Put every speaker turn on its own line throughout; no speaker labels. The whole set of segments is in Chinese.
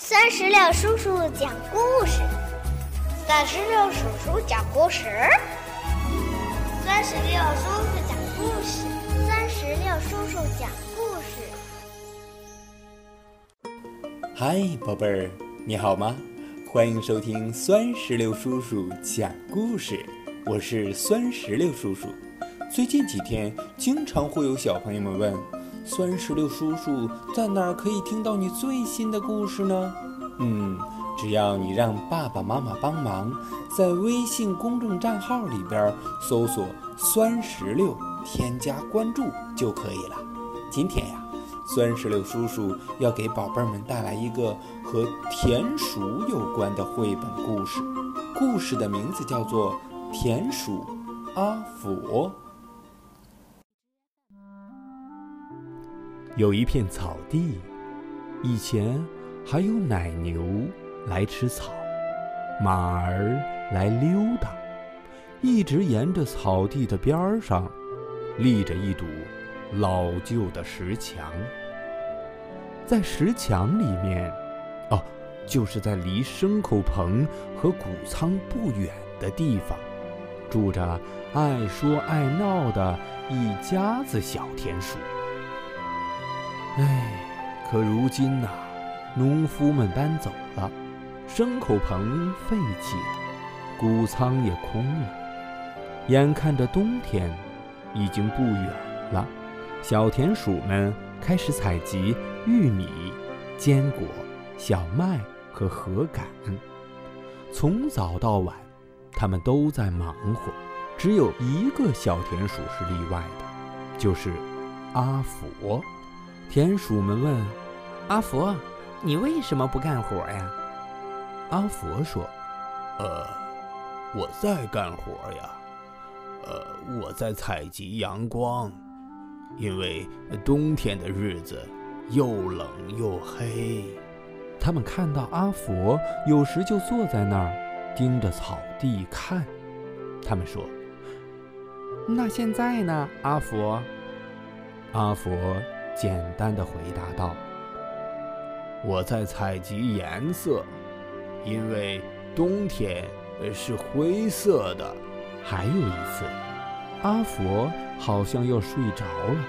酸石榴叔叔讲故事，
三十六叔叔讲故事，
三十六叔叔讲故事，三十六叔叔讲故
事。嗨，宝贝儿，你好吗？欢迎收听酸石榴叔叔讲故事，我是酸石榴叔叔。最近几天，经常会有小朋友们问。酸石榴叔叔在哪儿可以听到你最新的故事呢？嗯，只要你让爸爸妈妈帮忙，在微信公众账号里边搜索“酸石榴”，添加关注就可以了。今天呀，酸石榴叔叔要给宝贝们带来一个和田鼠有关的绘本故事，故事的名字叫做《田鼠阿福》。有一片草地，以前还有奶牛来吃草，马儿来溜达。一直沿着草地的边儿上，立着一堵老旧的石墙。在石墙里面，哦，就是在离牲口棚和谷仓不远的地方，住着爱说爱闹的一家子小田鼠。唉，可如今呐，农夫们搬走了，牲口棚废弃了，谷仓也空了。眼看着冬天已经不远了，小田鼠们开始采集玉米、坚果、小麦和禾杆。从早到晚，他们都在忙活。只有一个小田鼠是例外的，就是阿佛。田鼠们问：“阿佛，你为什么不干活呀？”阿佛说：“
呃，我在干活呀。呃，我在采集阳光，因为冬天的日子又冷又黑。”
他们看到阿佛有时就坐在那儿盯着草地看。他们说：“
那现在呢，阿佛？”
阿佛。简单的回答道：“
我在采集颜色，因为冬天是灰色的。”
还有一次，阿佛好像要睡着了，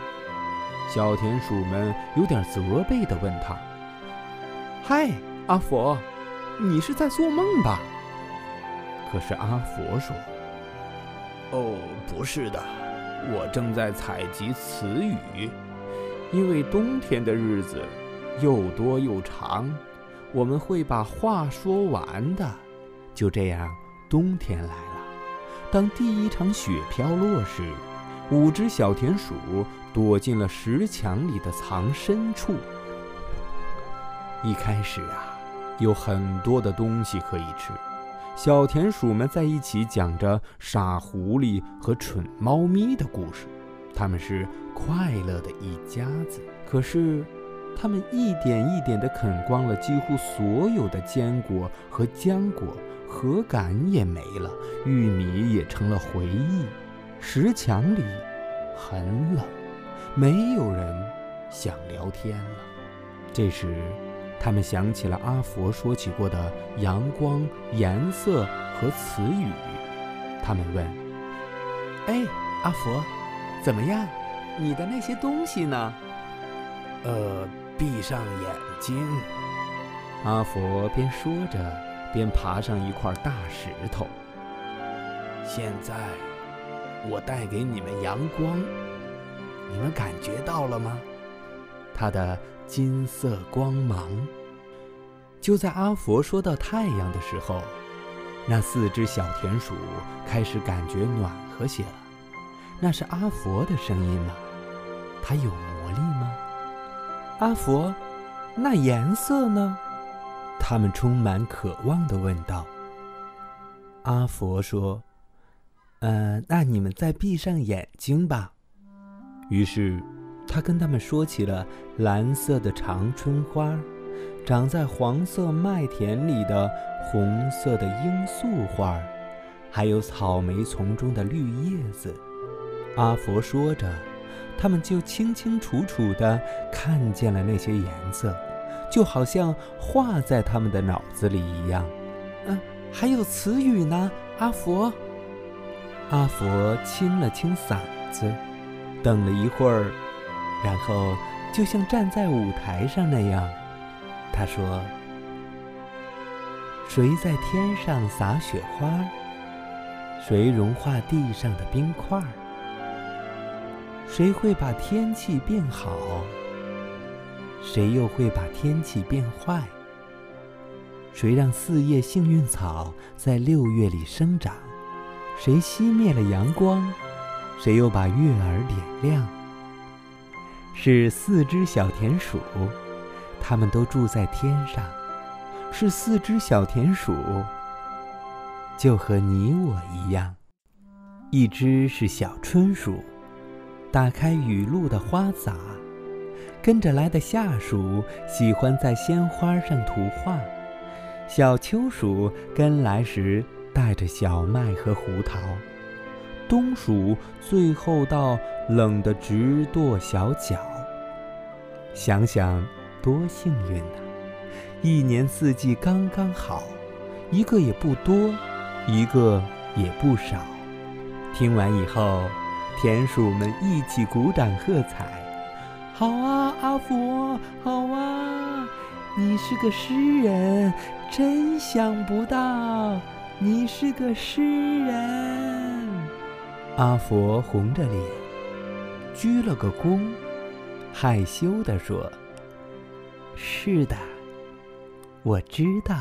小田鼠们有点责备的问他：“
嗨，阿佛，你是在做梦吧？”
可是阿佛说：“
哦，不是的，我正在采集词语。”
因为冬天的日子又多又长，我们会把话说完的。就这样，冬天来了。当第一场雪飘落时，五只小田鼠躲进了石墙里的藏身处。一开始啊，有很多的东西可以吃。小田鼠们在一起讲着傻狐狸和蠢猫咪的故事。他们是快乐的一家子，可是，他们一点一点地啃光了几乎所有的坚果和浆果，禾杆也没了，玉米也成了回忆。石墙里很冷，没有人想聊天了。这时，他们想起了阿佛说起过的阳光、颜色和词语。他们问：“
哎，阿佛。”怎么样，你的那些东西呢？
呃，闭上眼睛。
阿佛边说着，边爬上一块大石头。
现在，我带给你们阳光，你们感觉到了吗？
它的金色光芒。就在阿佛说到太阳的时候，那四只小田鼠开始感觉暖和些了。那是阿佛的声音吗？它有魔力吗？
阿佛，那颜色呢？
他们充满渴望地问道。
阿佛说：“呃，那你们再闭上眼睛吧。”
于是，他跟他们说起了蓝色的长春花，长在黄色麦田里的红色的罂粟花，还有草莓丛中的绿叶子。阿佛说着，他们就清清楚楚地看见了那些颜色，就好像画在他们的脑子里一样。嗯，还有词语呢，阿佛。阿佛清了清嗓子，等了一会儿，然后就像站在舞台上那样，他说：“谁在天上撒雪花？谁融化地上的冰块？谁会把天气变好？谁又会把天气变坏？谁让四叶幸运草在六月里生长？”谁熄灭了阳光，谁又把月儿点亮？是四只小田鼠，它们都住在天上。是四只小田鼠，就和你我一样。一只是小春鼠，打开雨露的花洒，跟着来的下属喜欢在鲜花上涂画。小秋鼠跟来时。带着小麦和胡桃，冬鼠最后到冷得直跺小脚。想想多幸运呐！一年四季刚刚好，一个也不多，一个也不少。听完以后，田鼠们一起鼓掌喝彩。好啊，阿佛，好啊！你是个诗人，真想不到。你是个诗人，阿佛红着脸，鞠了个躬，害羞地说：“是的，我知道。”